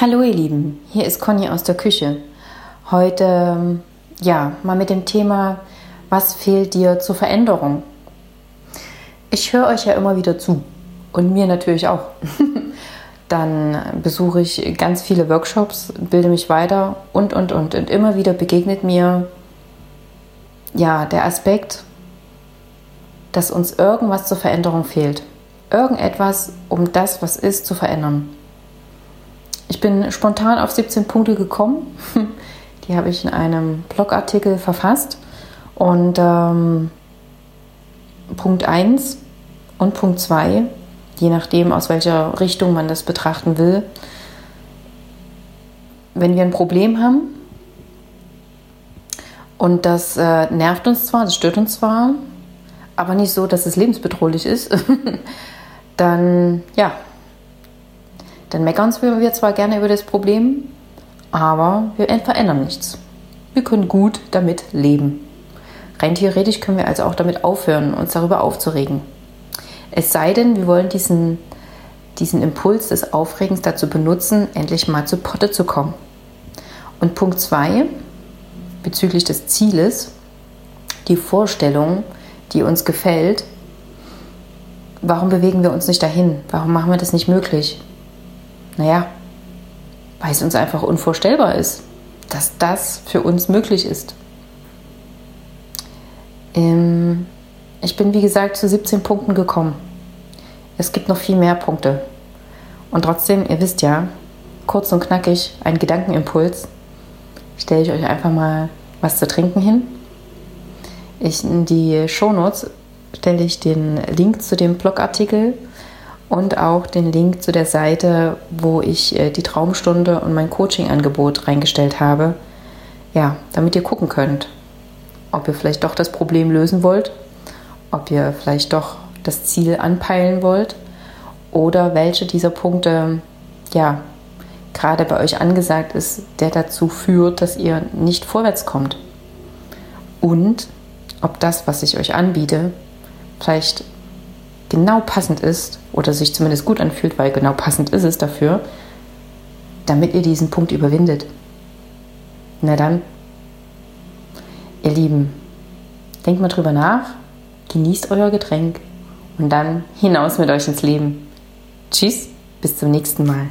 Hallo ihr Lieben, hier ist Conny aus der Küche. Heute ähm, ja, mal mit dem Thema, was fehlt dir zur Veränderung? Ich höre euch ja immer wieder zu und mir natürlich auch. Dann besuche ich ganz viele Workshops, bilde mich weiter und und und und immer wieder begegnet mir ja, der Aspekt, dass uns irgendwas zur Veränderung fehlt. Irgendetwas, um das, was ist, zu verändern. Ich bin spontan auf 17 Punkte gekommen. Die habe ich in einem Blogartikel verfasst. Und ähm, Punkt 1 und Punkt 2, je nachdem, aus welcher Richtung man das betrachten will, wenn wir ein Problem haben und das äh, nervt uns zwar, das stört uns zwar, aber nicht so, dass es lebensbedrohlich ist, dann ja, dann meckern wir zwar gerne über das Problem, aber wir verändern nichts. Wir können gut damit leben. Rein theoretisch können wir also auch damit aufhören, uns darüber aufzuregen. Es sei denn, wir wollen diesen, diesen Impuls des Aufregens dazu benutzen, endlich mal zu Potte zu kommen. Und Punkt 2 bezüglich des Zieles, die Vorstellung, die uns gefällt, warum bewegen wir uns nicht dahin? Warum machen wir das nicht möglich? Naja, weil es uns einfach unvorstellbar ist, dass das für uns möglich ist. Ähm, ich bin, wie gesagt, zu 17 Punkten gekommen. Es gibt noch viel mehr Punkte. Und trotzdem, ihr wisst ja, kurz und knackig, ein Gedankenimpuls, stelle ich euch einfach mal was zu trinken hin. Ich, in die Shownotes stelle ich den Link zu dem Blogartikel und auch den Link zu der Seite, wo ich äh, die Traumstunde und mein Coaching-Angebot reingestellt habe. Ja, damit ihr gucken könnt, ob ihr vielleicht doch das Problem lösen wollt, ob ihr vielleicht doch das Ziel anpeilen wollt oder welche dieser Punkte, ja, gerade bei euch angesagt ist, der dazu führt, dass ihr nicht vorwärts kommt. Und ob das, was ich euch anbiete, vielleicht genau passend ist oder sich zumindest gut anfühlt, weil genau passend ist es dafür, damit ihr diesen Punkt überwindet. Na dann, ihr Lieben, denkt mal drüber nach, genießt euer Getränk und dann hinaus mit euch ins Leben. Tschüss, bis zum nächsten Mal.